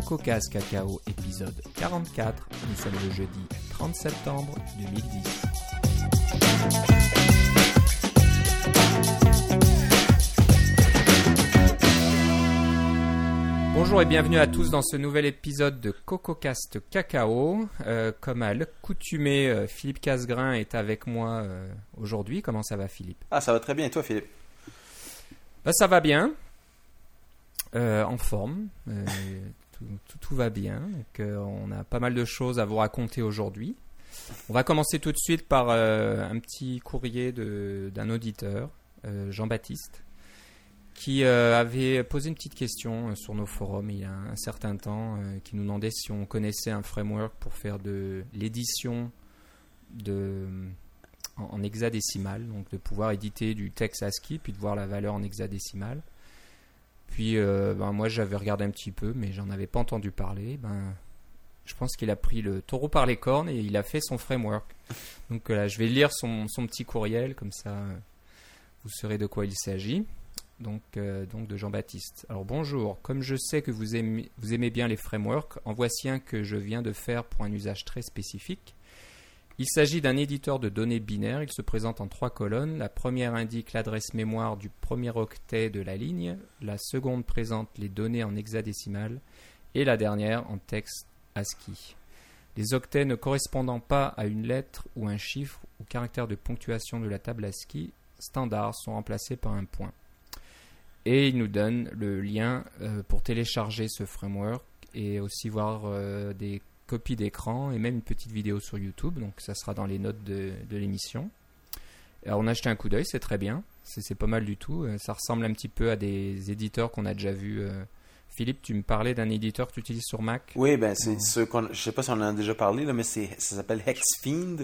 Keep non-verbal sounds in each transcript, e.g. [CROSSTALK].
CocoCast Cacao épisode 44. Nous sommes le jeudi 30 septembre 2010. Bonjour et bienvenue à tous dans ce nouvel épisode de CocoCast Cacao. Euh, comme à l'accoutumée, euh, Philippe Casgrain est avec moi euh, aujourd'hui. Comment ça va Philippe? Ah, ça va très bien. Et toi, Philippe? Bah, Ça va bien. Euh, en forme. Tout, va bien. Donc, euh, on a pas mal de choses à vous raconter aujourd'hui. On va commencer tout de suite par euh, un petit courrier d'un auditeur, euh, Jean-Baptiste, qui euh, avait posé une petite question sur nos forums il y a un certain temps, qui nous demandait si on connaissait un framework pour faire de l'édition en hexadécimal, donc de pouvoir éditer du texte ASCII puis de voir la valeur en hexadécimal. Puis euh, ben, moi j'avais regardé un petit peu, mais j'en avais pas entendu parler. Ben, je pense qu'il a pris le taureau par les cornes et il a fait son framework. Donc là, je vais lire son, petit courriel, comme ça euh, vous saurez de quoi il s'agit. Donc, euh, donc de Jean-Baptiste. Alors bonjour, comme je sais que vous aimez, vous aimez bien les frameworks, en voici un que je viens de faire pour un usage très spécifique. Il s'agit d'un éditeur de données binaires. Il se présente en trois colonnes. La première indique l'adresse mémoire du premier octet de la ligne. La seconde présente les données en hexadécimal. Et la dernière en texte ASCII. Les octets ne correspondant pas à une lettre ou un chiffre ou caractère de ponctuation de la table ASCII standard sont remplacés par un point. Et il nous donne le lien euh, pour télécharger ce framework et aussi voir euh, des copies d'écran et même une petite vidéo sur YouTube. Donc ça sera dans les notes de, de l'émission. Alors on a jeté un coup d'œil, c'est très bien. C'est pas mal du tout. Euh, Ça ressemble un petit peu à des éditeurs qu'on a déjà vus. euh. Philippe, tu me parlais d'un éditeur que tu utilises sur Mac? Oui, ben c'est ce qu'on. Je sais pas si on en a déjà parlé, là, mais ça s'appelle Hexfiend,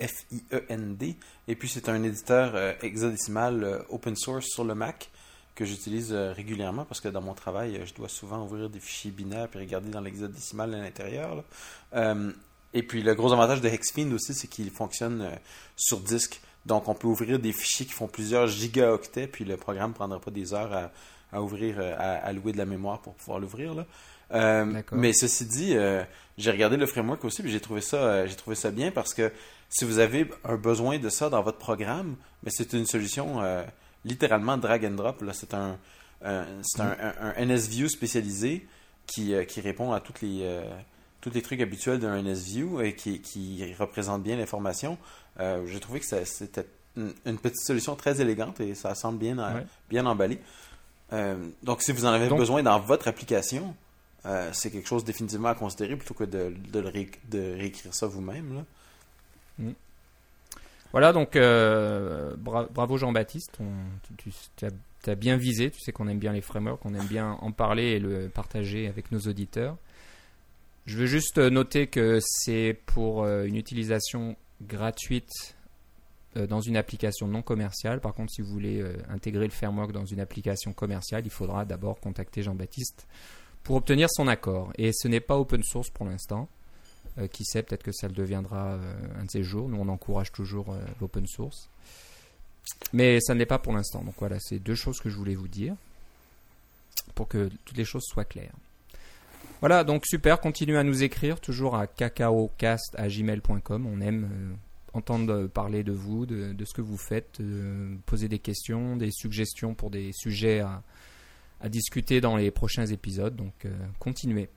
F-I-E-N-D. Et puis c'est un éditeur euh, hexadécimal euh, open source sur le Mac que j'utilise euh, régulièrement parce que dans mon travail, je dois souvent ouvrir des fichiers binaires puis regarder dans l'hexadécimal à l'intérieur. Euh, et puis le gros avantage de Hexfiend aussi, c'est qu'il fonctionne euh, sur disque. Donc on peut ouvrir des fichiers qui font plusieurs gigaoctets, puis le programme ne prendra pas des heures à, à ouvrir, à, à louer de la mémoire pour pouvoir l'ouvrir. Euh, mais ceci dit, j'ai regardé le framework aussi, puis j'ai trouvé ça, j'ai trouvé ça bien parce que si vous avez un besoin de ça dans votre programme, mais c'est une solution littéralement drag and drop. Là, c'est un, un- c'est un, NSView spécialisé qui, euh, qui répond à toutes les euh, tous les trucs habituels d'un NSView et qui, qui représente bien l'information. Euh, j'ai trouvé que c'était une, une petite solution très élégante et ça semble bien, euh, Ouais. bien emballé. Euh, donc, si vous en avez Donc- besoin dans votre application, c'est quelque chose définitivement à considérer plutôt que de, de, ré- de réécrire ça vous-même. là. Voilà, donc euh, bra- bravo Jean-Baptiste, tu, as, bien visé, tu sais qu'on aime bien les frameworks, on aime bien en parler et le partager avec nos auditeurs. Je veux juste noter que c'est pour euh, une utilisation gratuite euh, dans une application non commerciale. Par contre, si vous voulez euh, intégrer le framework dans une application commerciale, il faudra d'abord contacter Jean-Baptiste pour obtenir son accord. Et ce n'est pas open source pour l'instant. Euh, qui sait, peut-être que ça le deviendra euh, un de ces jours. Nous, on encourage toujours euh, l'open source. Mais ça ne l'est pas pour l'instant. Donc voilà, c'est deux choses que je voulais vous dire pour que toutes les choses soient claires. Voilà, donc super, continuez à nous écrire, toujours à cacaocast.gmail.com. On aime entendre parler de vous, de, ce que vous faites, poser des questions, des suggestions pour des sujets à, discuter dans les prochains épisodes. Donc continuez.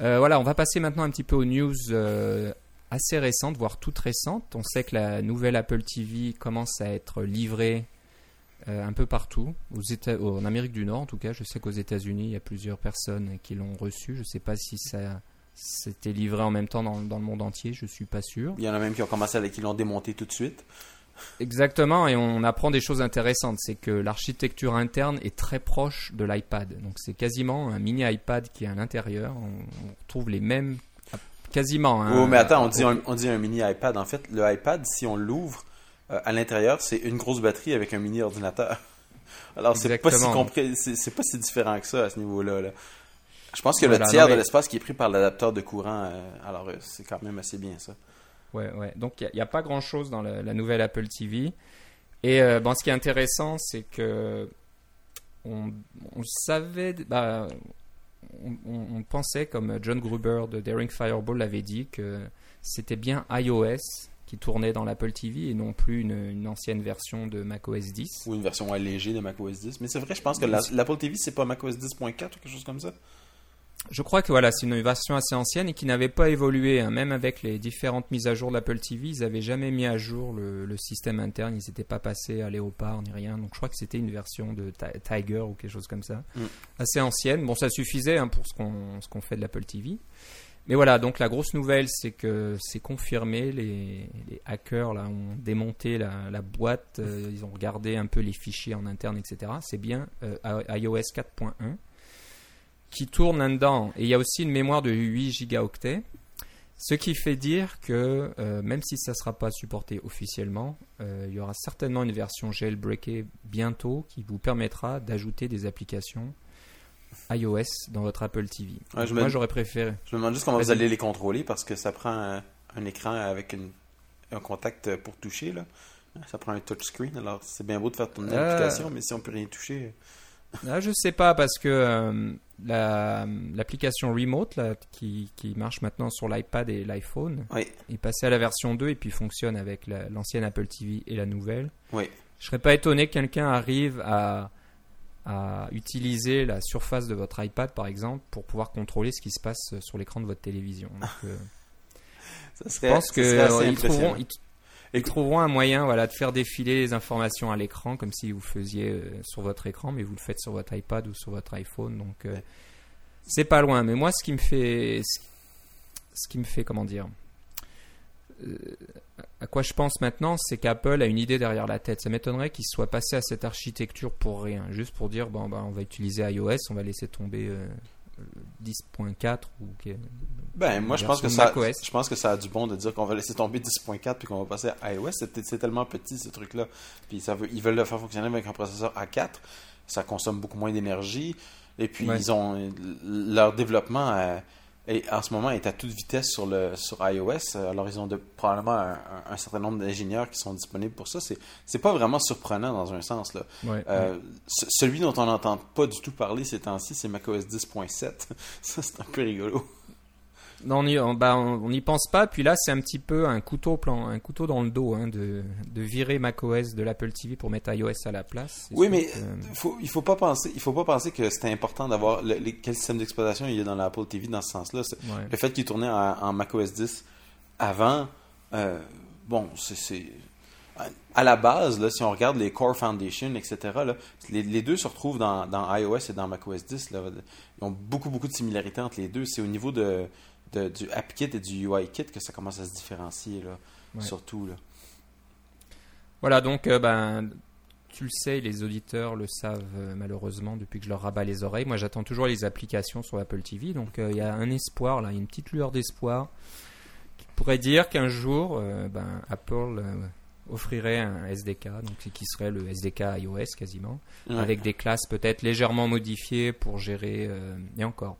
Euh, voilà, on va passer maintenant un petit peu aux news euh, assez récentes, voire toutes récentes. On sait que la nouvelle Apple TV commence à être livrée euh, un peu partout, aux États, en Amérique du Nord en tout cas. Je sais qu'aux États-Unis, il y a plusieurs personnes qui l'ont reçue. Je ne sais pas si ça s'était livré en même temps dans, le monde entier, je suis pas sûr. Il y en a même qui ont commencé à qui l'ont démonté tout de suite. Exactement, et on apprend des choses intéressantes. C'est que l'architecture interne est très proche de l'iPad. Donc c'est quasiment un mini iPad qui est à l'intérieur. On, on retrouve les mêmes. Quasiment. hein. oh, mais attends, on dit, un, on dit un mini iPad. En fait, le iPad, si on l'ouvre euh, à l'intérieur, c'est une grosse batterie avec un mini ordinateur. [LAUGHS] Alors, c'est pas, si c'est c'est pas si différent que ça à ce niveau-là. là. Je pense que Voilà, le tiers non, mais- de l'espace qui est pris par l'adapteur de courant, euh, alors euh, c'est quand même assez bien ça. Ouais, ouais. Donc il n'y a, pas grand chose dans la, la nouvelle Apple TV. Et euh, bon, ce qui est intéressant, c'est que on, on savait, bah, on, pensait, comme John Gruber de Daring Fireball l'avait dit, que c'était bien iOS qui tournait dans l'Apple TV et non plus une, une ancienne version de macOS 10. Ou une version allégée de macOS 10. Mais c'est vrai, je pense que la- l'Apple TV, c'est pas macOS 10.4 ou quelque chose comme ça? Je crois que voilà, c'est une version assez ancienne et qui n'avait pas évolué, hein. même avec les différentes mises à jour de l'Apple TV, ils n'avaient jamais mis à jour le, le système interne, ils n'étaient pas passés à Léopard ni rien, donc je crois que c'était une version de Ti- Tiger ou quelque chose comme ça, Mm. assez ancienne. Bon, ça suffisait hein, pour ce qu'on qu'on fait de l'Apple TV. Mais voilà, donc la grosse nouvelle, c'est que c'est confirmé, les, les hackers là ont démonté la, la boîte, euh, ils ont regardé un peu les fichiers en interne, etc. C'est bien euh, iOS 4.1 qui tourne là-dedans. Et il y a aussi une mémoire de 8 gigaoctets. Ce qui fait dire que euh, même si ça ne sera pas supporté officiellement, euh, il y aura certainement une version jailbreakée bientôt qui vous permettra d'ajouter des applications iOS dans votre Apple TV. Ouais, je me- Moi j'aurais préféré. Je me demande juste comment vous allez les contrôler parce que ça prend un, un écran avec une- un contact pour toucher. Là. Ça prend un touchscreen. Alors, c'est bien beau de faire tourner Euh. l'application, mais si on peut rien toucher. Ah, je sais pas parce que euh, la- l'application Remote là, qui, qui marche maintenant sur l'iPad et l'iPhone Oui, est passée à la version 2 et puis fonctionne avec la- l'ancienne Apple TV et la nouvelle. oui. Je serais pas étonné que quelqu'un arrive à, à utiliser la surface de votre iPad par exemple pour pouvoir contrôler ce qui se passe sur l'écran de votre télévision. Donc, euh, [LAUGHS] Ça je pense ça que serait assez ils impressionnant. trouveront, ils, ils trouveront un moyen voilà, de faire défiler les informations à l'écran comme si vous faisiez euh, sur votre écran, mais vous le faites sur votre iPad ou sur votre iPhone. Donc euh, c'est pas loin. Mais moi, ce qui me fait, ce, qui me fait comment dire, euh, à quoi je pense maintenant, c'est qu'Apple a une idée derrière la tête. Ça m'étonnerait qu'ils soient passés à cette architecture pour rien, juste pour dire bon, bah, on va utiliser iOS, on va laisser tomber. euh, euh, 10.4 ou Ben, moi, je pense, que ça, je pense que ça a du bon de dire qu'on va laisser tomber 10.4 puis qu'on va passer à iOS. C'est tellement petit, ce truc-là. Puis ça veut, ils veulent le faire fonctionner avec un processeur A4. Ça consomme beaucoup moins d'énergie. Et puis, Ouais. ils ont leur développement euh, est- en ce moment est à toute vitesse sur, le, sur iOS. Alors, ils ont de- probablement un, certain nombre d'ingénieurs qui sont disponibles pour ça. C'est pas vraiment surprenant dans un sens. Là. Ouais, Euh, ce- celui dont on n'entend pas du tout parler ces temps-ci, c'est macOS 10.7. [LAUGHS] Ça, c'est un peu rigolo. Non, on n'y bah, on- pense pas. Puis là, c'est un petit peu un couteau, plan, un couteau dans le dos hein, de, de virer macOS de l'Apple TV pour mettre iOS à la place. Oui, mais que- faut, il faut pas penser, il faut pas penser que c'était important d'avoir le- les- quel système d'exploitation il y a dans l'Apple TV dans ce sens-là. Ouais. Le fait qu'il tournait en, en macOS 10 avant, euh, bon, c'est- c'est à la base, là, si on regarde les Core Foundation, etc., là, les, les deux se retrouvent dans, dans iOS et dans macOS 10. Là. Ils ont beaucoup, beaucoup de similarités entre les deux. C'est au niveau de, de- du AppKit et du UIKit que ça commence à se différencier, là, Ouais. surtout. Là. Voilà, donc, euh, ben, tu le sais, les auditeurs le savent euh, malheureusement depuis que je leur rabats les oreilles. Moi, j'attends toujours les applications sur Apple TV. Donc, euh, il y a un espoir, là, il y a une petite lueur d'espoir qui pourrait dire qu'un jour, euh, ben, Apple euh, offrirait un SDK, donc qui serait le SDK iOS quasiment. Ouais. avec des classes peut-être légèrement modifiées pour gérer euh, et encore.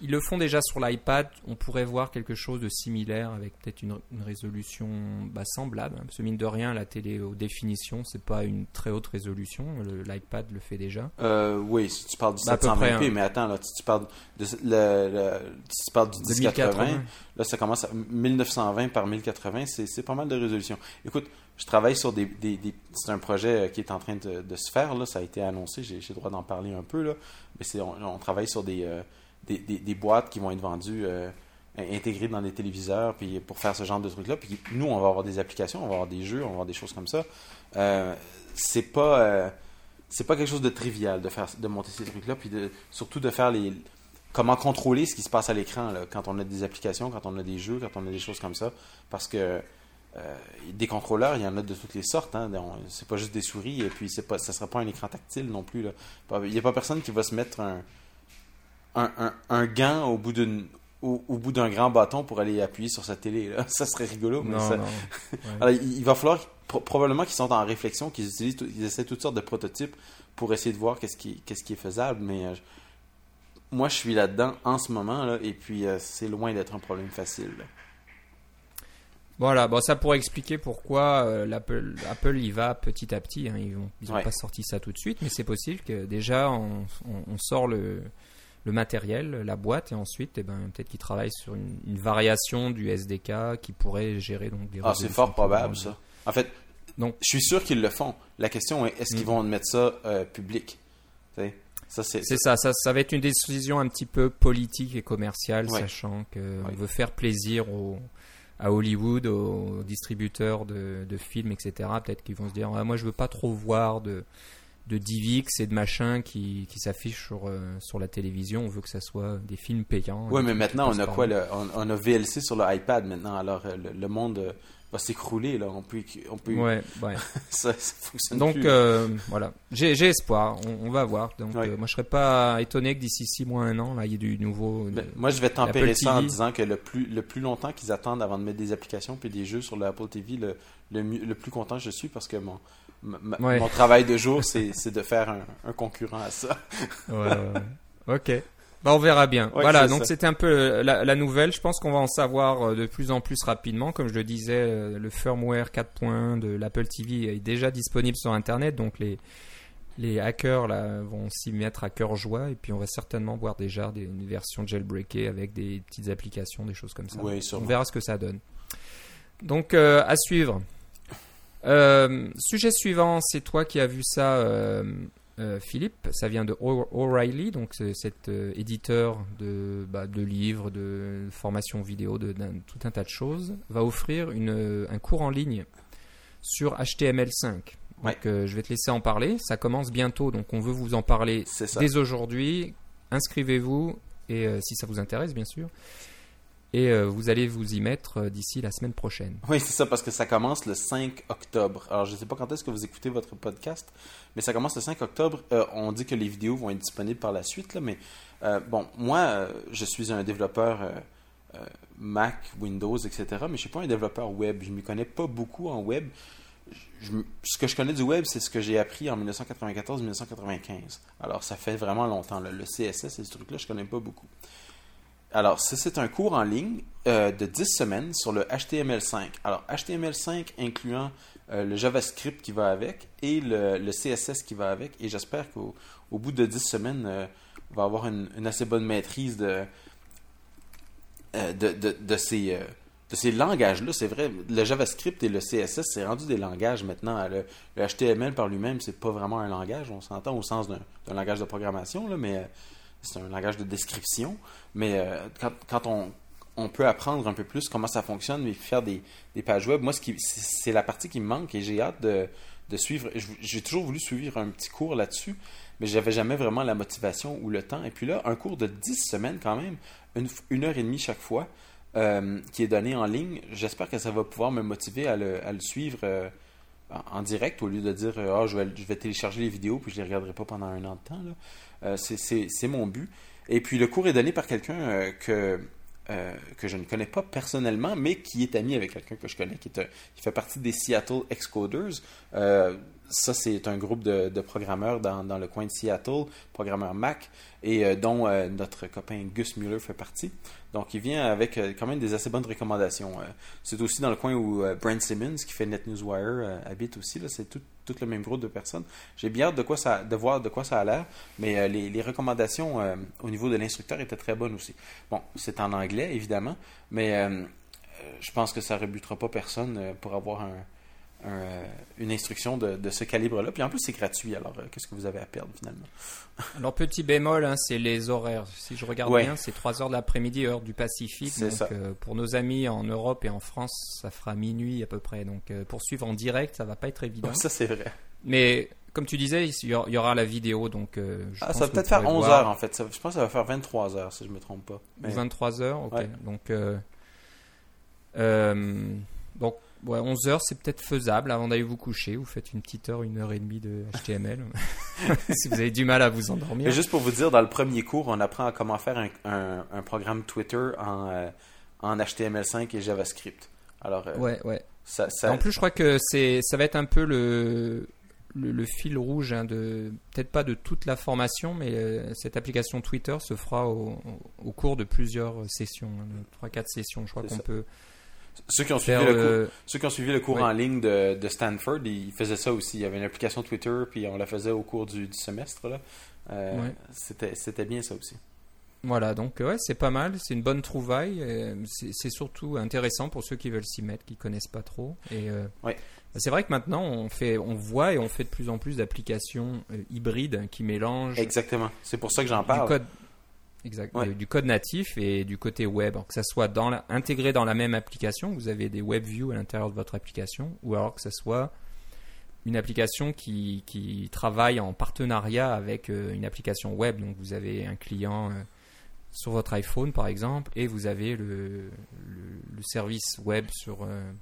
Ils le font déjà sur l'iPad, on pourrait voir quelque chose de similaire avec peut-être une, une résolution bah, semblable. hein, parce que mine de rien, la télé haute définition, c'est pas une très haute résolution. L'iPad le fait déjà. Euh, oui, si tu parles du Bah, à peu 720p, près, hein. mais attends, là, si tu parles, de, le, le- si tu parles du 1080, 2080. là, ça commence à 1920 par 1080, c'est pas mal de résolution. Écoute, je travaille sur des... des- des- c'est un projet euh, qui est en train de, de se faire, là, ça a été annoncé, j'ai le droit d'en parler un peu, là, mais on, on travaille sur des, euh, des, boîtes qui vont être vendues... euh, intégrées dans des téléviseurs puis pour faire ce genre de trucs là puis nous on va avoir des applications on va avoir des jeux on va avoir des choses comme ça. Euh, c'est pas euh, c'est pas quelque chose de trivial de faire de monter ces trucs là puis surtout de faire les comment contrôler ce qui se passe à l'écran quand on a des applications quand on a des jeux quand on a des choses comme ça. Parce que euh, des contrôleurs il y en a de toutes les sortes hein, c'est pas juste des souris et puis c'est pas ça sera pas un écran tactile non plus il y a pas personne qui va se mettre un un, un, un gant au bout d'une au, au bout d'un grand bâton pour aller appuyer sur sa télé là. [LAUGHS] ça serait rigolo mais Non, ça- non. [LAUGHS] alors, il, il va falloir pro- probablement qu'ils sont en réflexion, qu'ils utilisent, tout- ils essaient toutes sortes de prototypes pour essayer de voir qu'est-ce qui, qu'est-ce qui est faisable. Mais euh, moi, je suis là-dedans en ce moment, là, et puis euh, c'est loin d'être un problème facile. là. Voilà, bon, ça pourrait expliquer pourquoi euh, l'Apple, Apple y va petit à petit. hein. Ils n'ont ils ont Ouais. pas sorti ça tout de suite, mais c'est possible que déjà on, on- on sort le, le matériel, la boîte, et ensuite, eh ben, peut-être qu'ils travaillent sur une, une variation du SDK qui pourrait gérer donc des Ah, c'est fort probable, ça. En fait, Donc- je suis sûr qu'ils le font. La question est, est-ce qu'ils Mm. vont mettre ça euh, public? Ça, c'est... C'est ça, ça, ça va être une décision un petit peu politique et commerciale, Ouais. sachant qu'on Ouais. veut faire plaisir aux, à Hollywood, aux distributeurs de, de films, etc. Peut-être qu'ils vont se dire, Ah, moi je veux pas trop voir de, de DivX et de machin qui, qui s'affichent sur, euh, sur la télévision. On veut que ça soit des films payants. Oui, mais maintenant, on a quoi? le- on, on a VLC sur le iPad maintenant, alors euh, le, le monde euh, va s'écrouler, là. On peut... On peut Ouais, ouais. [LAUGHS] ça, ça fonctionne Donc plus. euh, voilà, j'ai j'ai espoir, on, on va voir. Donc Ouais. euh, moi je serais pas étonné que d'ici 6 mois, un an, là il y ait du nouveau. Ben, moi, je vais tempérer ça en disant que le plus, le plus longtemps qu'ils attendent avant de mettre des applications puis des jeux sur l'Apple TV, le, le, le plus content je suis parce que mon, Ouais. mon travail de jour, c'est de faire un, un concurrent à ça. Ouais. Ok. Bah, on verra bien. Ouais, voilà, donc c'était un peu euh, la, la nouvelle. Je pense qu'on va en savoir euh, de plus en plus rapidement. Comme je le disais, euh, le firmware 4.1 de l'Apple TV est déjà disponible sur Internet. Donc les, les hackers là, vont s'y mettre à cœur joie. Et puis on va certainement voir déjà des, une version jailbreakée avec des petites applications, des choses comme ça. Oui, On verra ce que ça donne. Donc, euh, à suivre. Euh, sujet suivant, c'est toi qui as vu ça, euh, euh, Philippe. Ça vient de O'Reilly, donc cet éditeur de, bah, de livres, de formation vidéo, de, tout un tas de choses, va offrir une, un cours en ligne sur HTML5. Donc, Ouais. euh, je vais te laisser en parler. Ça commence bientôt, donc on veut vous en parler dès aujourd'hui. Inscrivez-vous et si ça vous intéresse, bien sûr. Et euh, vous allez vous y mettre euh, d'ici la semaine prochaine. Oui, c'est ça, parce que ça commence le 5 octobre. Alors, je ne sais pas quand est-ce que vous écoutez votre podcast, mais ça commence le 5 octobre. Euh, on dit que les vidéos vont être disponibles par la suite, là, mais bon, moi, je suis un développeur Mac, Windows, etc., mais je ne suis pas un développeur web. Je ne m'y connais pas beaucoup en web. Ce que je connais du web, c'est ce que j'ai appris en 1994-1995. Alors, ça fait vraiment longtemps. Le CSS et ce truc-là, je ne connais pas beaucoup. Alors, c'est un cours en ligne euh, de 10 semaines sur le HTML5. Alors, HTML5 incluant euh, le JavaScript qui va avec et le, CSS qui va avec. Et j'espère qu'au au bout de 10 semaines, euh, on va avoir une, assez bonne maîtrise de, ces, langages-là. C'est vrai, le JavaScript et le CSS, c'est rendu des langages maintenant. Le, le HTML par lui-même, c'est pas vraiment un langage. On s'entend au sens d'un langage de programmation, là, mais c'est un langage de description. Mais euh, quand, quand on, on peut apprendre un peu plus comment ça fonctionne, mais faire des, des pages web, moi, c'est la partie qui me manque et j'ai hâte de, de suivre. J'ai toujours voulu suivre un petit cours là-dessus, mais j'avais jamais vraiment la motivation ou le temps. Et puis là, un cours de 10 semaines quand même, une, une heure et demie chaque fois, euh, qui est donné en ligne, j'espère que ça va pouvoir me motiver à le, à le suivre euh, en, direct au lieu de dire Ah, je, vais, je vais télécharger les vidéos puis je les regarderai pas pendant un an de temps. là. Euh, c'est- mon but. Et puis le cours est donné par quelqu'un euh, que, euh, que je ne connais pas personnellement, mais qui est ami avec quelqu'un que je connais, qui, qui fait partie des Seattle Excoders. Ça, c'est un groupe de, programmeurs dans, le coin de Seattle, programmeurs Mac, et euh, dont euh, notre copain Gus Mueller fait partie. Donc, il vient avec euh, quand même des assez bonnes recommandations. C'est aussi dans le coin où Brent Simmons, qui fait NetNewsWire, habite aussi. C'est tout, le même groupe de personnes. J'ai bien hâte de, quoi de voir de quoi ça a l'air, mais les, les recommandations au niveau de l'instructeur étaient très bonnes aussi. Bon, c'est en anglais, évidemment, mais je pense que ça rebutera pas personne pour avoir un, un, euh, une instruction de, de ce calibre-là. Puis en plus, c'est gratuit, alors euh, qu'est-ce que vous avez à perdre finalement? [LAUGHS] Alors, petit bémol, hein, c'est les horaires. Si je regarde Ouais. bien, c'est 3 heures de l'après-midi, heure du Pacifique. C'est Donc, ça. euh, pour nos amis en Europe et en France, ça fera minuit à peu près. Donc, euh, pour suivre en direct, ça va pas être évident. Ça, c'est vrai. Mais comme tu disais, il y aura- la vidéo. Donc, euh, je Ah, pense ça va peut-être faire pourrez 11 voir. heures en fait. Ça- je pense que ça va faire 23 heures si je me trompe pas. Mais- 23 heures, ok. Ouais. Donc, euh, euh, donc ouais, 11 heures, c'est peut-être faisable avant d'aller vous coucher. Vous faites une petite heure, une heure et demie de HTML. [LAUGHS] [LAUGHS] si vous avez du mal à vous endormir. Mais juste pour vous dire, dans le premier cours, on apprend à comment faire un, un- un programme Twitter en, euh, en HTML5 et JavaScript. Alors, euh, Ouais, ouais. ça, ça- En plus, je crois que c'est, ça va être un peu le, le, le fil rouge hein, de, peut-être pas de toute la formation, mais euh, cette application Twitter se fera au, au cours de plusieurs sessions, hein, 3-4 sessions. Je crois qu'on peut ceux, qui ont suivi le cours, ceux qui ont suivi le cours Oui. en ligne de, de Stanford, ils faisaient ça aussi. Il y avait une application Twitter, puis on la faisait au cours du, du semestre. Là. Euh, c'était, c'était bien ça aussi. Voilà, donc ouais, c'est pas mal, c'est une bonne trouvaille. euh, C'est c'est surtout intéressant pour ceux qui veulent s'y mettre, qui connaissent pas trop. Et euh, Ouais. c'est vrai que maintenant on fait, on voit et on fait de plus en plus d'applications hybrides qui mélangent Exactement. C'est pour ça que j'en du parle. code, exact, Ouais. du code natif et du côté web, alors que ça soit dans la- intégré dans la même application. Vous avez des web views à l'intérieur de votre application, ou alors que ça soit une application qui, qui travaille en partenariat avec euh, une application web. Donc vous avez un client euh, sur votre iPhone par exemple, et vous avez le, le, le service web sur euh,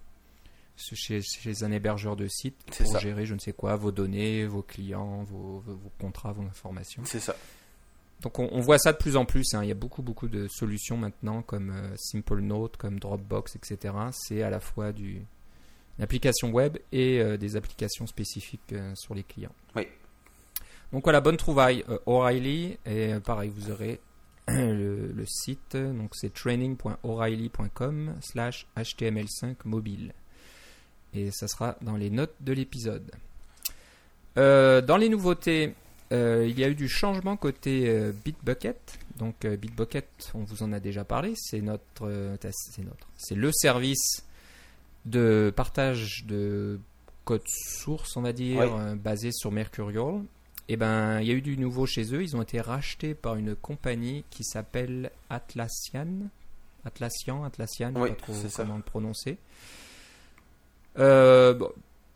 chez, chez un hébergeur de site pour ça. gérer je ne sais quoi, vos données, vos clients, vos, vos- vos contrats, vos informations. C'est ça. Donc on, on voit ça de plus en plus. hein. Il y a beaucoup beaucoup de solutions maintenant comme euh, Simple Note, comme Dropbox, etc. C'est à la fois du, une application web et euh, des applications spécifiques euh, sur les clients. Oui. Donc voilà, bonne trouvaille. euh, O'Reilly et pareil, vous aurez [CLEARS THROAT] le, le site. Donc c'est training.o'reilly.com slash html5 mobile. Et ça sera dans les notes de l'épisode. Dans les nouveautés, euh, il y a eu du changement côté euh, Bitbucket. Donc euh, Bitbucket, on vous en a déjà parlé, c'est notre, c'est notre, c'est le service de partage de code source, on va dire, basé sur Mercurial. Et ben, il y a eu du nouveau chez eux. Ils ont été rachetés par une compagnie qui s'appelle Atlassian. Atlassian, Atlassian, Oui, pas trop ça. comment le prononcer. Bon,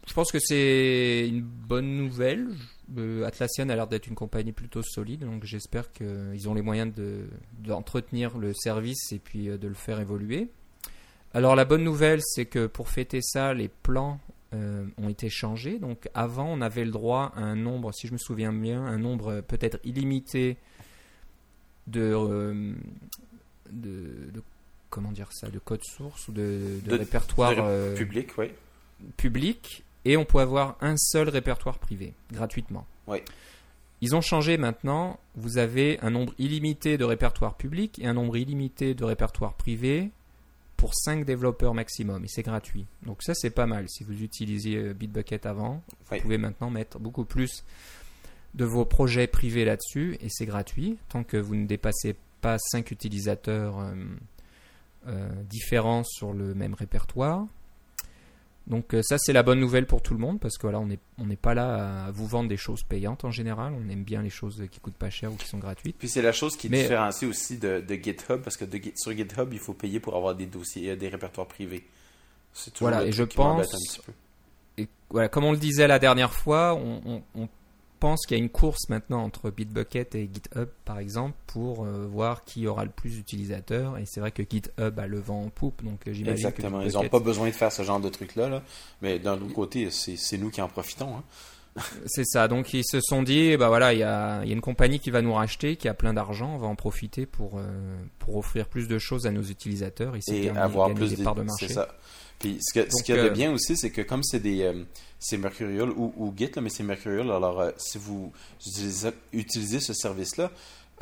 je pense que c'est une bonne nouvelle. Euh, Atlassian a l'air d'être une compagnie plutôt solide, donc j'espère qu'ils ont les moyens de- d'entretenir le service et puis euh, de le faire évoluer. Alors la bonne nouvelle, c'est que pour fêter ça, les plans euh, ont été changés. Donc avant, on avait le droit à un nombre, si je me souviens bien, un nombre peut-être illimité de, euh, de, de- comment dire ça, de code source ou de, de répertoire euh, Public, oui. public et on peut avoir un seul répertoire privé gratuitement. Oui. Ils ont changé maintenant. Vous avez un nombre illimité de répertoires publics et un nombre illimité de répertoires privés pour 5 développeurs maximum et c'est gratuit. Donc ça c'est pas mal. Si vous utilisiez euh, Bitbucket avant, Oui. vous pouvez maintenant mettre beaucoup plus de vos projets privés là-dessus et c'est gratuit tant que vous ne dépassez pas 5 utilisateurs euh, euh, différents sur le même répertoire. Donc euh, ça c'est la bonne nouvelle pour tout le monde parce que voilà on n'est on n'est pas là à vous vendre des choses payantes en général, on aime bien les choses qui coûtent pas cher ou qui sont gratuites. Puis c'est la chose qui Mais- différencie aussi de, de GitHub, parce que de sur GitHub, il faut payer pour avoir des dossiers, euh, des répertoires privés. Voilà, et je pense-. Et voilà, comme on le disait la dernière fois, on, on- on pense qu'il y a une course maintenant entre Bitbucket et GitHub par exemple pour euh, voir qui aura le plus d'utilisateurs et c'est vrai que GitHub a le vent en poupe donc euh, que Exactement. Ils n'ont pas besoin de faire ce genre de truc-là. Là. Mais d'un autre côté, c'est nous qui en profitons. hein. [LAUGHS] C'est ça. Donc ils se sont dit, bah voilà, il y a, il y a une compagnie qui va nous racheter, qui a plein d'argent, on va en profiter pour euh, pour offrir plus de choses à nos utilisateurs et, avoir plus des de parts de marché. Ça. Puis ce, que, ce Donc, qu'il y a de euh, bien aussi, c'est que comme c'est des euh, c'est Mercurial ou, ou Git, là, mais c'est Mercurial, alors euh, si vous utilisez, utilisez ce service-là,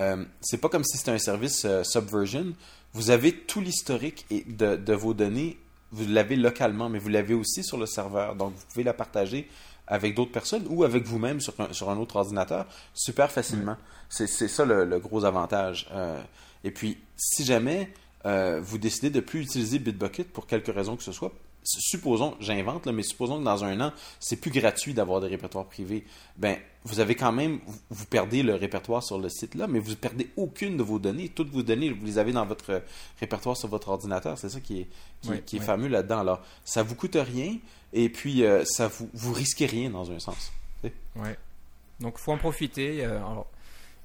euh, c'est pas comme si c'était un service Subversion. Vous avez tout l'historique et de, de vos données, vous l'avez localement, mais vous l'avez aussi sur le serveur. Donc vous pouvez la partager avec d'autres personnes ou avec vous-même sur un, sur un autre ordinateur super facilement. C'est c'est ça le, le gros avantage. Et puis, si jamais euh, vous décidez de plus utiliser Bitbucket pour quelque raison que ce soit, supposons, j'invente, là, mais supposons que dans un an, c'est plus gratuit d'avoir des répertoires privés, ben, vous avez quand même, vous- perdez le répertoire sur le site là, mais vous perdez aucune de vos données. Toutes vos données, vous les avez dans votre euh, répertoire sur votre ordinateur. C'est ça qui est, qui, est fameux là-dedans. Alors, ça vous coûte rien et puis euh, ça vous, vous risquez rien dans un sens. Ouais. Donc faut en profiter. Alors,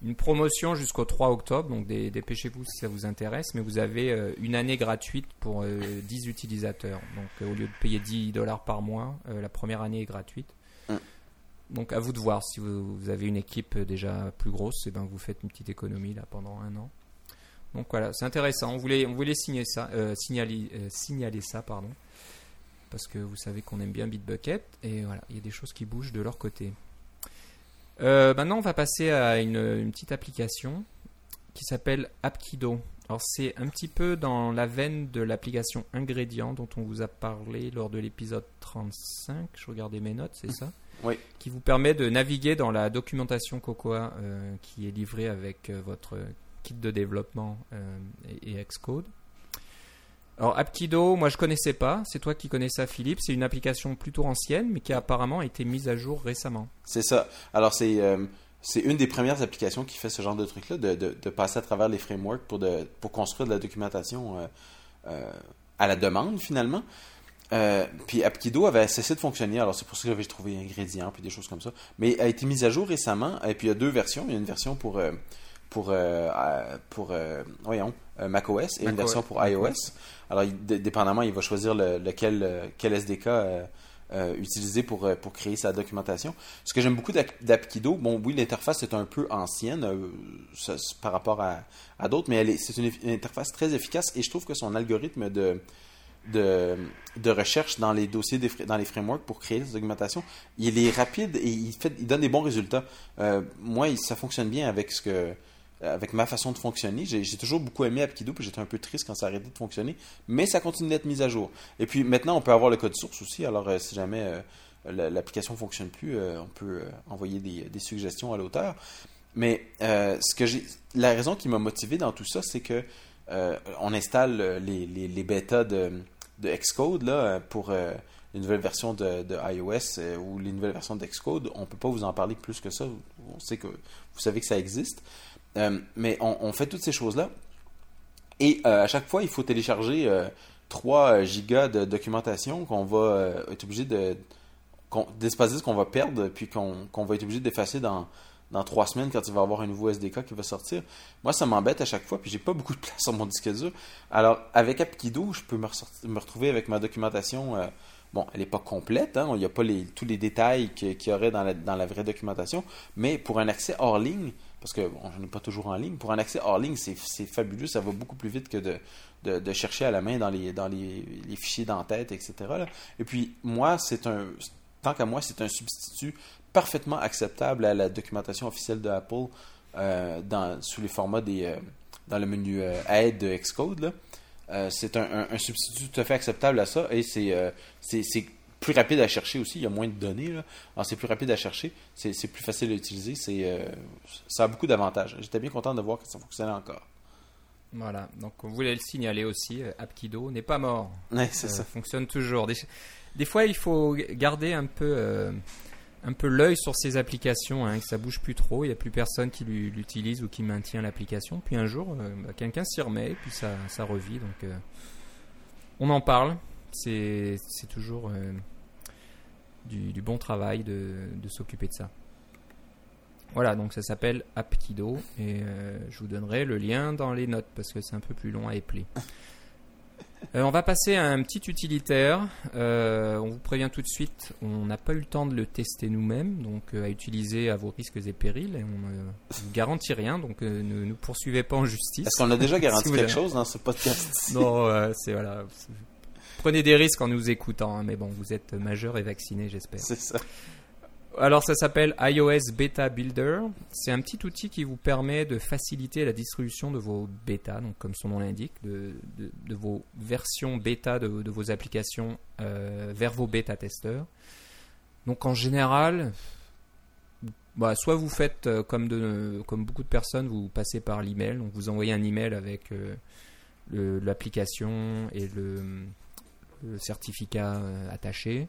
une promotion jusqu'au 3 octobre, donc dé- dépêchez-vous si ça vous intéresse, mais vous avez euh, une année gratuite pour euh, 10 utilisateurs. Donc euh, au lieu de payer 10 dollars par mois, euh, la première année est gratuite. Mm. Donc à vous de voir si vous, vous avez une équipe euh, déjà plus grosse, et ben vous faites une petite économie là pendant un an. Donc voilà, c'est intéressant. On voulait, on voulait signer ça, euh, signaler, euh, signaler ça, pardon, parce que vous savez qu'on aime bien Bitbucket et voilà, il y a des choses qui bougent de leur côté. Euh, maintenant, on va passer à une, une petite application qui s'appelle Appkido. Alors, c'est un petit peu dans la veine de l'application Ingrédient dont on vous a parlé lors de l'épisode 35. Je regardais mes notes, c'est ça? Oui. Qui vous permet de naviguer dans la documentation Cocoa euh, qui est livrée avec euh, votre kit de développement euh, et, et Xcode. Alors Apkido, moi je connaissais pas, c'est toi qui connais ça Philippe, c'est une application plutôt ancienne mais qui a apparemment été mise à jour récemment. C'est ça. Alors, c'est euh, une des premières applications qui fait ce genre de truc-là, de, de, passer à travers les frameworks pour, de, pour construire de la documentation euh, euh, à la demande, finalement. Puis Apkido avait cessé de fonctionner, alors c'est pour ça que j'avais trouvé ingrédients puis des choses comme ça. Mais a été mise à jour récemment, et puis il y a deux versions. Il y a une version pour, pour, pour voyons, macOS et une version pour iOS. Alors, dépendamment, il va choisir le- lequel, euh, quel SDK euh, euh, utiliser pour, euh, pour créer sa documentation. Ce que j'aime beaucoup d'Ap- d'Apkido, bon, oui, l'interface est un peu ancienne euh, ça, par rapport à, à d'autres, mais c'est une, interface très efficace et je trouve que son algorithme de, de, de recherche dans les dossiers, des, dans les frameworks pour créer cette documentation, il est rapide et il, fait, il donne des bons résultats. Euh, moi, ça fonctionne bien avec ce que avec ma façon de fonctionner. J'ai toujours beaucoup aimé Apkido, puis j'étais un peu triste quand ça a arrêté de fonctionner, mais ça continue d'être mis à jour. Et puis maintenant, on peut avoir le code source aussi, alors euh, si jamais euh, la- l'application ne fonctionne plus, euh, on peut euh, envoyer des, suggestions à l'auteur. Mais euh, ce que j'ai, la raison qui m'a motivé dans tout ça, c'est que euh, on installe euh, les, bêtas de, de Xcode là, euh, pour euh, les nouvelles versions de, iOS euh, ou les nouvelles versions d'Xcode. On peut pas vous en parler plus que ça. On sait que vous savez que ça existe. Euh, mais on, fait toutes ces choses-là. Et euh, à chaque fois, il faut télécharger euh, 3 gigas de documentation qu'on va euh, être obligé de. qu'on- d'espace disque qu'on va perdre, puis qu'on va être obligé d'effacer dans, dans 3 semaines quand il va y avoir un nouveau SDK qui va sortir. Moi, ça m'embête à chaque fois, puis j'ai pas beaucoup de place sur mon disque dur. Alors, avec Apkido, je peux me, retrouver avec ma documentation. euh, bon, elle n'est pas complète, hein, il n'y a pas tous les détails qu'il y aurait dans dans la vraie documentation, mais pour un accès hors ligne, parce que bon, je n'ai pas toujours en ligne, pour un accès hors ligne, c'est fabuleux, ça va beaucoup plus vite que de, chercher à la main dans les, dans les, fichiers d'entête, etc. Et puis, moi, c'est un. Tant qu'à moi, c'est un substitut parfaitement acceptable à la documentation officielle de Apple euh, dans, sous les formats des. euh, dans le menu euh, aide de Xcode. c'est un, un- substitut tout à fait acceptable à ça et c'est plus rapide à chercher aussi. Il y a moins de données. Là. Alors, c'est plus rapide à chercher. C'est plus facile à utiliser. C'est euh, ça a beaucoup d'avantages. J'étais bien content de voir que ça fonctionnait encore. Voilà, donc on voulait le signaler aussi, euh, Apkido n'est pas mort. [LAUGHS] Ouais, c'est Euh, ça. fonctionne toujours. Des, des fois, il faut garder un peu, euh, un peu l'œil sur ces applications, hein, que ça bouge plus trop. Il n'y a plus personne qui l'u- l'utilise ou qui maintient l'application. Puis un jour, bah, quelqu'un s'y remet, et puis ça, ça revit. Donc, on en parle. C'est toujours euh, du, du bon travail de, de s'occuper de ça. Voilà, donc ça s'appelle Apkido et euh, je vous donnerai le lien dans les notes parce que c'est un peu plus long à épeler. Euh, on va passer à un petit utilitaire. Euh, on vous prévient tout de suite, on n'a pas eu le temps de le tester nous-mêmes, donc euh, à utiliser à vos risques et périls. Et on ne vous garantit rien, donc ne nous poursuivez pas en justice. Est-ce qu'on a déjà [LAUGHS] garanti Si quelque chose dans ce podcast? Non, c'est voilà. Prenez des risques en nous écoutant, hein, mais bon, vous êtes majeur et vacciné, j'espère. C'est ça. Alors ça s'appelle iOS Beta Builder. C'est un petit outil qui vous permet de faciliter la distribution de vos bêtas, donc comme son nom l'indique, de, de- de vos versions bêta de, de vos applications euh, vers vos bêta testeurs. Donc en général, bah, soit vous faites euh, comme, de, comme beaucoup de personnes, vous passez par l'email, donc vous envoyez un email avec euh, l'application et le, le certificat euh, attaché.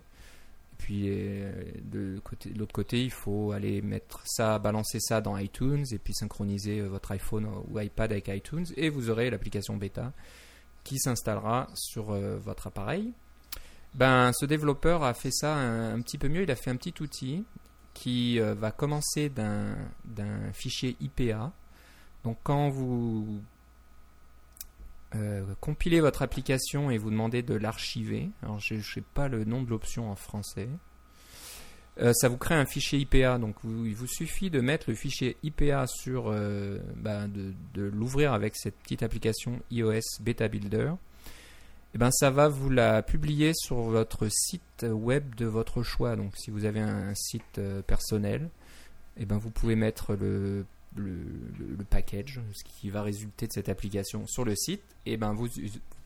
Puis euh, de l'autre côté, il faut aller mettre ça, balancer ça dans iTunes et puis synchroniser euh, votre iPhone ou iPad avec iTunes et vous aurez l'application bêta qui s'installera sur euh, votre appareil. Ben, ce développeur a fait ça un, petit peu mieux. Il a fait un petit outil qui euh, va commencer d'un fichier IPA. Donc quand vous euh, compilez votre application et vous demandez de l'archiver. Alors je ne sais pas le nom de l'option en français. Euh, ça vous crée un fichier IPA. Donc vous- il vous suffit de mettre le fichier IPA sur, euh, bah, de, l'ouvrir avec cette petite application iOS Beta Builder. Et ben ça va vous la publier sur votre site web de votre choix. Donc si vous avez un, un site personnel, et ben vous pouvez mettre le le, package, ce qui va résulter de cette application sur le site, et ben vos,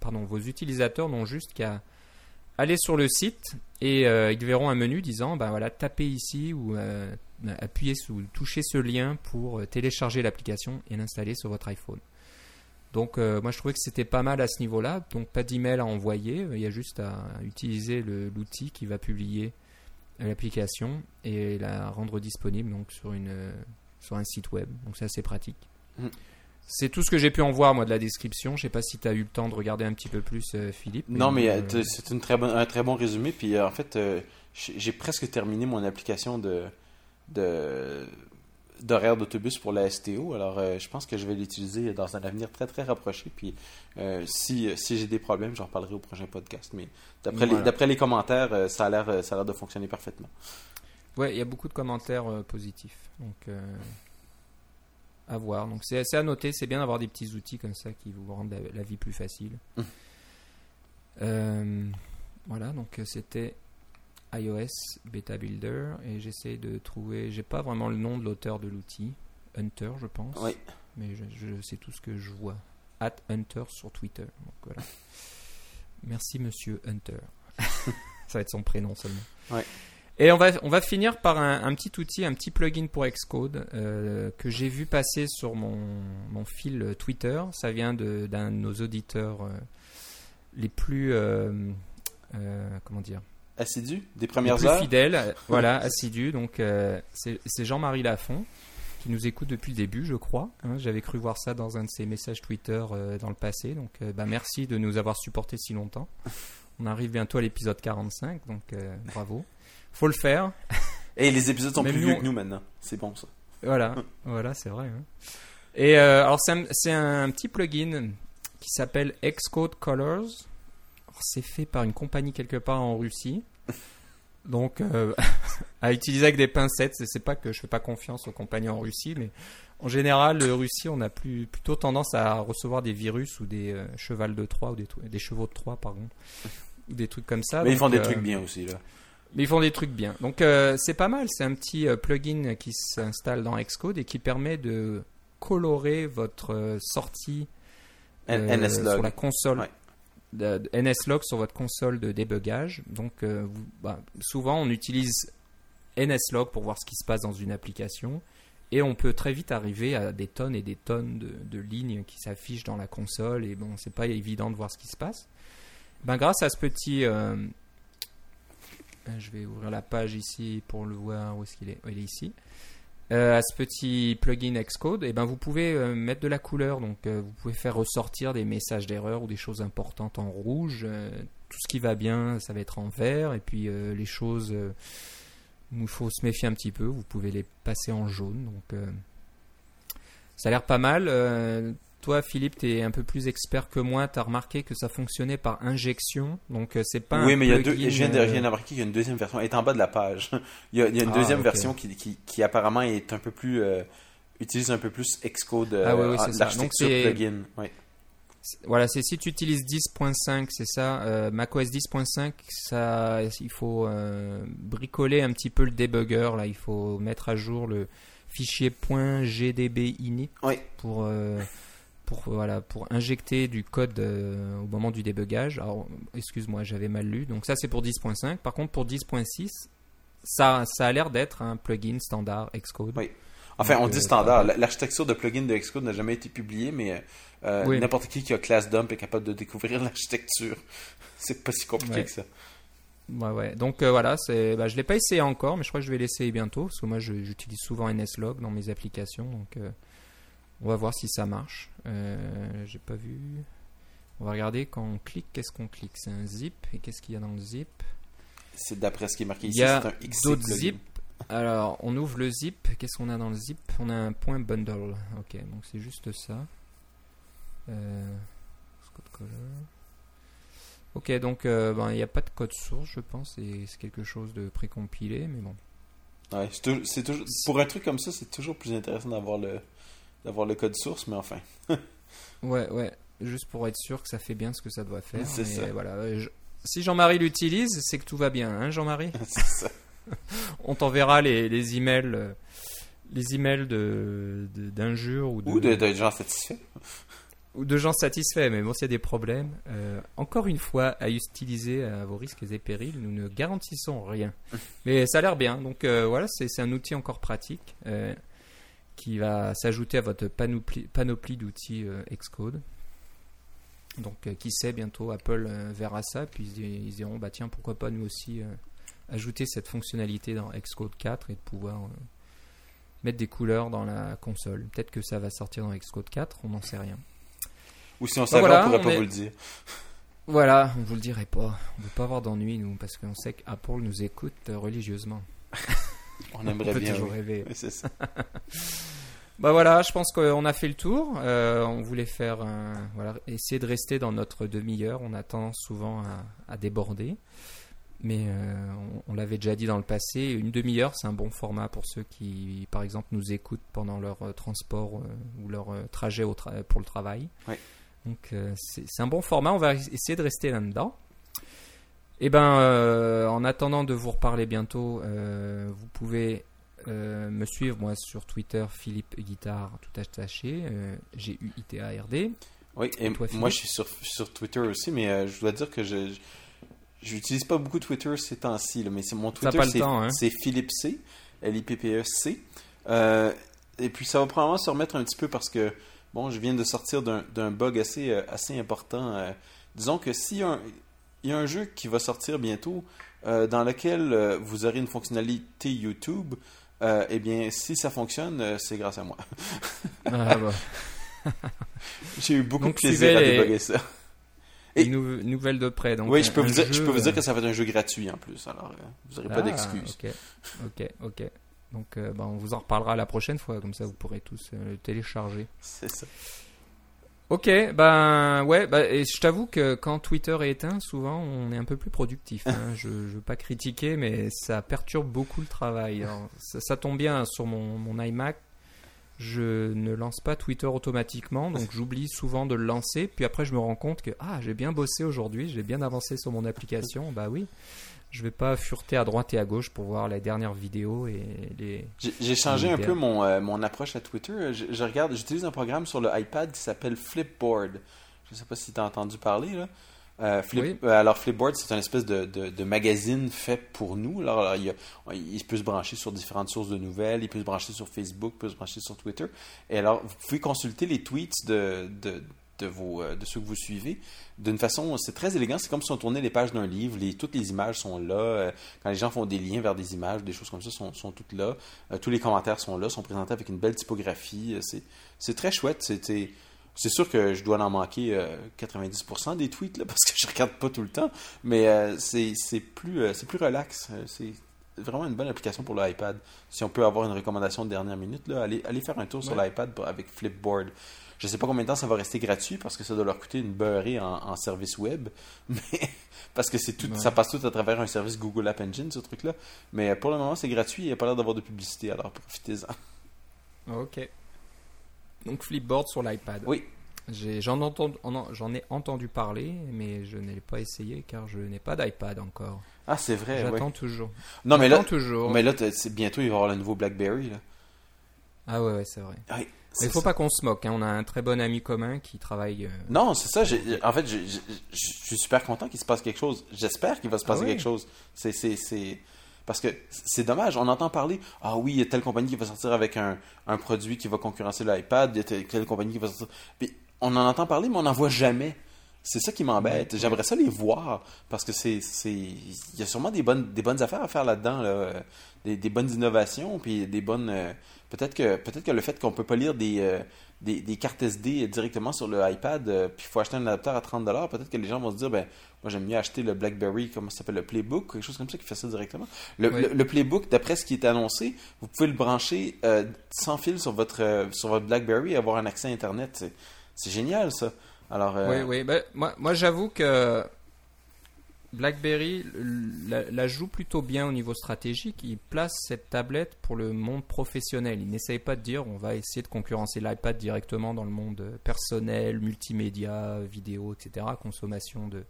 pardon, vos utilisateurs n'ont juste qu'à aller sur le site et euh, ils verront un menu disant bah voilà, tapez ici ou euh, appuyez ou touchez ce lien pour euh, télécharger l'application et l'installer sur votre iPhone. Donc moi je trouvais que c'était pas mal à ce niveau-là. Donc pas d'email à envoyer, il y a juste à utiliser l'outil qui va publier l'application et la rendre disponible donc sur une sur un site web. Donc c'est assez pratique. Mm. C'est tout ce que j'ai pu en voir moi de la description. Je sais pas si tu as eu le temps de regarder un petit peu plus euh, Philippe. Non, mais euh, euh, c'est une très bonne, un très bon résumé. Puis en fait, j'ai presque terminé mon application de de- d'horaire d'autobus pour la STO. Alors, je pense que je vais l'utiliser dans un avenir très très rapproché. Puis, euh, si, si j'ai des problèmes, j'en reparlerai au prochain podcast. Mais d'après Voilà. les, les commentaires, ça a l'air ça a l'air de fonctionner parfaitement. Ouais, il y a beaucoup de commentaires euh, positifs. Donc, euh, à voir. Donc, c'est c'est à noter. C'est bien d'avoir des petits outils comme ça qui vous rendent la, la vie plus facile. Mm. Euh, voilà, donc c'était iOS Beta Builder. Et j'essaie de trouver. J'ai pas vraiment le nom de l'auteur de l'outil. Hunter, je pense. Oui. Mais je, je sais tout ce que je vois. At Hunter sur Twitter. Donc, voilà. [LAUGHS] Merci, monsieur Hunter. [LAUGHS] Ça va être son prénom seulement. Ouais. Et on va, on va finir par un, un petit outil, un petit plugin pour Xcode euh, que j'ai vu passer sur mon, mon fil Twitter. Ça vient de- d'un de, nos auditeurs euh, les plus. euh, comment dire? Assidu, des les premières plus heures. fidèles, [LAUGHS] voilà, assidus. Donc, c'est c'est Jean-Marie Lafont qui nous écoute depuis le début, je crois. hein. J'avais cru voir ça dans un de ses messages Twitter dans le passé. Donc, bah, merci de nous avoir supportés si longtemps. [LAUGHS] On arrive bientôt à l'épisode 45, donc bravo. Faut le faire. [LAUGHS] Et les épisodes sont Même plus nous, vieux que nous maintenant. C'est bon ça. Voilà, voilà, c'est vrai. hein. Et euh, alors, c'est un, petit plugin qui s'appelle Xcode Colors. C'est fait par une compagnie quelque part en Russie. [LAUGHS] Donc, euh, [LAUGHS] à utiliser avec des pincettes. C'est- pas que je fais pas confiance aux compagnies en Russie, mais en général, le Russie, on a plus, plutôt tendance à recevoir des virus ou des euh, chevals de Troie ou des, chevaux de Troie, pardon, ou des trucs comme ça. Mais ils font des euh, trucs bien aussi là. Mais ils font des trucs bien. Donc euh, c'est pas mal. C'est un petit euh, plugin qui s'installe dans Xcode et qui permet de colorer votre euh, sortie sur la console. Ouais. de- de NSLog sur votre console de débugage. Donc vous- bah, souvent on utilise NSLog pour voir ce qui se passe dans une application et on peut très vite arriver à des tonnes et des tonnes de, de lignes qui s'affichent dans la console et bon c'est pas évident de voir ce qui se passe. Ben grâce à ce petit je vais ouvrir la page ici pour le voir où est-ce qu'il est. Il est ici. Euh, à ce petit plugin Xcode, et ben vous pouvez euh, mettre de la couleur, donc euh, vous pouvez faire ressortir des messages d'erreur ou des choses importantes en rouge. tout ce qui va bien, ça va être en vert, et puis les choses où il faut se méfier un petit peu, vous pouvez les passer en jaune. Donc ça a l'air pas mal. Toi, Philippe, tu es un peu plus expert que moi. Tu as remarqué que ça fonctionnait par injection, donc euh, c'est pas oui, un mais il y a deux, je viens de, euh, remarquer qu'il y a une deuxième version. Elle est en bas de la page. [LAUGHS] il, y a, il y a une Ah, deuxième version qui, qui, qui apparemment est un peu plus. euh, utilise un peu plus Xcode, euh, Ah oui, oui, en- c'est ça. l'architecture Donc, c'est- plugin. Ouais. Voilà, c'est si tu utilises 10.5, c'est ça. Euh, macOS 10.5, ça, il faut bricoler un petit peu le debugger. Là, il faut mettre à jour le fichier .gdb init Oui. pour pour voilà pour injecter du code euh, au moment du débugage. Alors, excuse-moi, j'avais mal lu. Donc ça, c'est pour 10.5. Par contre, pour 10.6, ça, ça a l'air d'être un plugin standard Xcode. Oui. Enfin, Donc, on dit euh, standard. L'architecture de plugin de Xcode n'a jamais été publiée, mais euh, Oui. n'importe qui qui a class dump est capable de découvrir [LAUGHS] l'architecture. C'est pas si compliqué Ouais. que ça. Ouais, ouais. Donc euh, voilà, c'est, bah, je l'ai pas essayé encore, mais je crois que je vais l'essayer bientôt, parce que moi j'utilise souvent NSLog dans mes applications, donc euh, on va voir si ça marche. Euh, J'ai pas vu. On va regarder quand on clique, qu'est-ce qu'on clique? C'est un zip, et qu'est-ce qu'il y a dans le zip? C'est d'après ce qui est marqué Il ici. y a c'est un XC d'autres zips. Alors, on ouvre le zip, qu'est-ce qu'on a dans le zip? On a un point bundle. Ok, donc c'est juste ça. Euh, code color. Ok, donc euh, ben, il n'y a pas de code source, je pense, et c'est quelque chose de précompilé, mais bon. Ouais, c'est toujours, pour un truc comme ça, c'est toujours plus intéressant d'avoir le, d'avoir le code source, mais enfin. [LAUGHS] Ouais, ouais, juste pour être sûr que ça fait bien ce que ça doit faire. C'est ça. Voilà. euh, je- Si Jean-Marie l'utilise, c'est que tout va bien, hein, Jean-Marie? [LAUGHS] C'est ça. [LAUGHS] On t'enverra les, les emails, euh, les emails de de- d'injures ou de. Ou de, de gens satisfaits. ou de gens satisfaits. Mais bon, s'il y a des problèmes, euh, encore une fois, à utiliser à vos risques et périls, nous ne garantissons rien. Mais ça a l'air bien. Donc euh, voilà, c'est c'est un outil encore pratique euh, qui va s'ajouter à votre panoplie, panoplie d'outils euh, Xcode. Donc euh, qui sait, bientôt Apple euh, verra ça, puis ils, ils diront, bah tiens, pourquoi pas nous aussi ajouter cette fonctionnalité dans Xcode 4 et de pouvoir mettre des couleurs dans la console. Peut-être que ça va sortir dans Xcode 4, on n'en sait rien. Ou si on savait, voilà, on pourrait on pas est- vous le dire. [LAUGHS] Voilà, on vous le dirait pas. On veut pas avoir d'ennui, nous, parce qu'on sait qu'Apple nous écoute religieusement. [LAUGHS] On On aimerait [LAUGHS] peut bien. toujours oui. rêver. Oui, c'est ça. [LAUGHS] Bah voilà, je pense qu'on a fait le tour. Euh, on voulait faire, un- voilà, essayer de rester dans notre demi-heure. On a tendance souvent à, à déborder, mais euh, on, on l'avait déjà dit dans le passé. Une demi-heure, c'est un bon format pour ceux qui, par exemple, nous écoutent pendant leur euh, transport ou leur trajet au tra- pour le travail. Oui. Donc c'est un bon format. On va essayer de rester là-dedans. Et ben, euh, en attendant de vous reparler bientôt, euh, vous pouvez euh, me suivre moi sur Twitter Philippe Guitare tout attaché G U I T A R D. Oui, et toi, moi je suis sur, sur Twitter aussi, mais je dois dire que je j'utilise pas beaucoup Twitter ces temps-ci, mais c'est mon Twitter, c'est hein? Philippe C, L-I-P-P-E-C. Euh, et puis ça va probablement se remettre un petit peu parce que, bon, je viens de sortir d'un bug assez, assez important. disons que a un- il y a un jeu qui va sortir bientôt euh, dans lequel euh, vous aurez une fonctionnalité YouTube, euh, eh bien, si ça fonctionne, euh, c'est grâce à moi. Ah, bah. [LAUGHS] J'ai eu beaucoup Donc, de plaisir à les- débugger ça. Et- Une nouvelle de près. Donc, oui, je peux, vous dire, je jeu, peux vous dire que ça va être un jeu gratuit en plus, alors vous n'aurez pas ah, d'excuses. Ok, ok, ok. Donc, bah, on vous en reparlera la prochaine fois, comme ça vous pourrez tous le télécharger. C'est ça. Ok, ben ouais, bah, et je t'avoue que quand Twitter est éteint, souvent on est un peu plus productif. hein. [LAUGHS] je, je veux pas critiquer, mais ça perturbe beaucoup le travail. Alors, ça, ça tombe bien sur mon, mon iMac. Je ne lance pas Twitter automatiquement, donc [LAUGHS] j'oublie souvent de le lancer. Puis après, je me rends compte que ah, j'ai bien bossé aujourd'hui, j'ai bien avancé sur mon application. Bah oui, je vais pas fureter à droite et à gauche pour voir les dernières vidéos et les. J'ai changé un peu mon, euh, mon approche à Twitter. Je, je regarde, j'utilise un programme sur le iPad qui s'appelle Flipboard. Je ne sais pas si tu as entendu parler là. Euh, Flip- Oui. euh, alors Flipboard, c'est un espèce de, de, de magazine fait pour nous. Alors, alors, il, y a- il peut se brancher sur différentes sources de nouvelles, il peut se brancher sur Facebook, il peut se brancher sur Twitter. Et alors, vous pouvez consulter les tweets de, de, de, vos, euh, de ceux que vous suivez d'une façon, c'est très élégant. C'est comme si on tournait les pages d'un livre. Les, toutes les images sont là. Euh, quand les gens font des liens vers des images, des choses comme ça sont, sont toutes là. Euh, tous les commentaires sont là, sont présentés avec une belle typographie. C'est, très chouette. C'était, c'est sûr que je dois en manquer euh, 90% des tweets là, [LAUGHS] parce que je regarde pas tout le temps. Mais euh, c'est, plus, euh, relax. C'est vraiment une bonne application pour l'iPad. Si on peut avoir une recommandation de dernière minute, là, allez, allez faire un tour sur l'iPad avec Flipboard. Je sais pas combien de temps ça va rester gratuit parce que ça doit leur coûter une beurrée en, en service web. [LAUGHS] Mais parce que c'est tout, Ouais. ça passe tout à travers un service Google App Engine, ce truc-là. Mais pour le moment, c'est gratuit. Il n'y a pas l'air d'avoir de publicité, alors profitez-en. Ok. Donc Flipboard sur l'iPad. Oui. J'ai- J'en ai entendu- en- j'en ai entendu parler, mais je n'ai pas essayé car je n'ai pas d'iPad encore. Ah, c'est vrai. ouais. J'attends toujours. Non, mais là, toujours. mais là, bientôt, il va y avoir le nouveau BlackBerry. Là. Ah ouais, ouais c'est vrai. Mais il faut ça. pas qu'on se moque. hein. On a un très bon ami commun qui travaille. euh, Non, c'est ça. En fait, je suis super content qu'il se passe quelque chose. J'espère qu'il va se Ah passer oui? quelque chose. C'est. Parce que c'est dommage. On entend parler, ah oui, il y a telle compagnie qui va sortir avec un, un produit qui va concurrencer l'iPad, il y a telle, telle compagnie qui va sortir. Puis on en entend parler, mais on n'en voit jamais. C'est ça qui m'embête. J'aimerais ça les voir parce que c'est, c'est, il y a sûrement des bonnes, des bonnes affaires à faire là-dedans, là. Des, des bonnes innovations, puis des bonnes. euh, peut-être que, peut-être que le fait qu'on peut pas lire des, euh, des, des cartes SD directement sur le iPad, euh, puis il faut acheter un adaptateur à 30$, peut-être que les gens vont se dire, ben, moi j'aime mieux acheter le BlackBerry, comment ça s'appelle, le Playbook, quelque chose comme ça qui fait ça directement. Le, Oui. le- le Playbook, d'après ce qui est annoncé, vous pouvez le brancher sans fil sur votre, sur votre BlackBerry et avoir un accès Internet. C'est, c'est génial ça. Alors, euh, Oui, oui. Ben, moi, moi j'avoue que BlackBerry la, la joue plutôt bien au niveau stratégique. Il place cette tablette pour le monde professionnel. Il n'essaye pas de dire on va essayer de concurrencer l'iPad directement dans le monde personnel, multimédia, vidéo, etc., consommation de,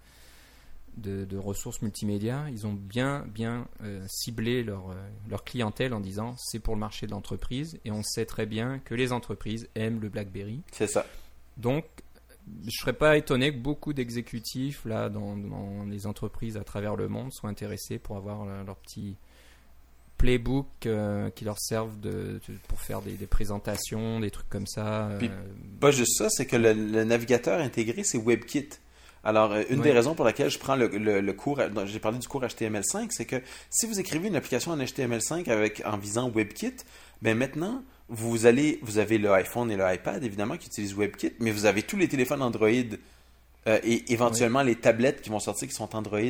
de, de ressources multimédia. Ils ont bien, bien euh, ciblé leur, euh, leur clientèle en disant c'est pour le marché de l'entreprise et on sait très bien que les entreprises aiment le BlackBerry. c'est ça. Donc, je serais pas étonné que beaucoup d'exécutifs là dans, dans les entreprises à travers le monde soient intéressés pour avoir euh, leur petit playbook euh, qui leur servent de, de- pour faire des, des présentations, des trucs comme ça. euh, Puis, Pas juste ça, c'est que le, le navigateur intégré, c'est WebKit. Alors, une Ouais. des raisons pour laquelle je prends le, le- le cours, j'ai parlé du cours HTML5, c'est que si vous écrivez une application en HTML5 avec, en visant WebKit, ben maintenant, vous allez, vous avez le iPhone et le iPad, évidemment, qui utilisent WebKit, mais vous avez tous les téléphones Android euh, et éventuellement les tablettes qui vont sortir qui sont Android,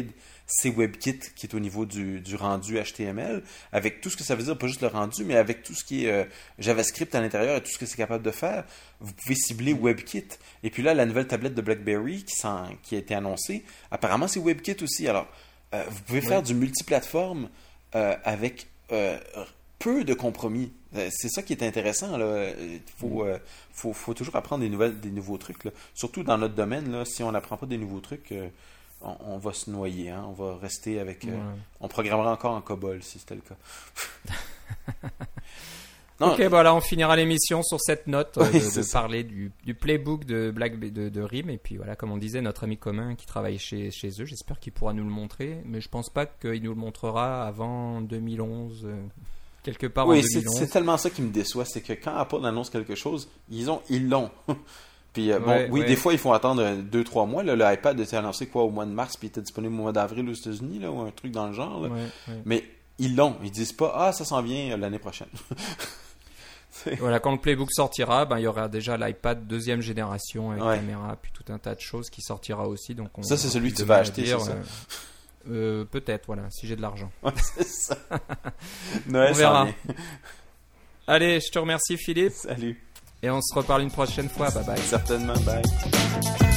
c'est WebKit qui est au niveau du, du rendu HTML, avec tout ce que ça veut dire, pas juste le rendu, mais avec tout ce qui est euh, JavaScript à l'intérieur et tout ce que c'est capable de faire, vous pouvez cibler WebKit. Et puis là, la nouvelle tablette de BlackBerry qui, a été annoncée, apparemment c'est WebKit aussi. Alors, euh, vous pouvez faire du multiplateforme avec peu de compromis. Euh, C'est ça qui est intéressant. là. Il faut, euh, faut, faut toujours apprendre des, nouvelles, des nouveaux trucs. là. Surtout dans notre domaine, là, si on n'apprend pas des nouveaux trucs, euh, on, on va se noyer. hein. On va rester avec... euh, voilà. On programmera encore en COBOL si c'était le cas. [LAUGHS] Non, Ok, bon là on finira l'émission sur cette note Oui, de, parler du, du playbook de Black de, de RIM et puis voilà comme on disait notre ami commun qui travaille chez, chez eux, j'espère qu'il pourra nous le montrer, mais je pense pas qu'il nous le montrera avant 2011, euh, quelque part Oui, c'est 2011. c'est tellement ça qui me déçoit, c'est que quand Apple annonce quelque chose, ils ont, ils l'ont. [LAUGHS] puis euh, bon, oui, ouais. des fois ils font attendre 2-3 mois. Là, le iPad était annoncé quoi au mois de mars, puis il était disponible au mois d'avril aux États-Unis, là, ou un truc dans le genre. Ouais. Mais ils l'ont. Ils disent pas ah ça s'en vient euh, l'année prochaine. [LAUGHS] Voilà, quand le playbook sortira, ben, il y aura déjà l'iPad deuxième génération avec caméra, puis tout un tas de choses qui sortira aussi. Donc on Ça, c'est celui que tu vas acheter, c'est ça? [LAUGHS] euh, Peut-être, voilà, si j'ai de l'argent. Ouais, [LAUGHS] c'est ça. [LAUGHS] Noël On verra. Allez, je te remercie Philippe, Salut. et on se reparle une prochaine fois. Bye bye. Certainement. Bye.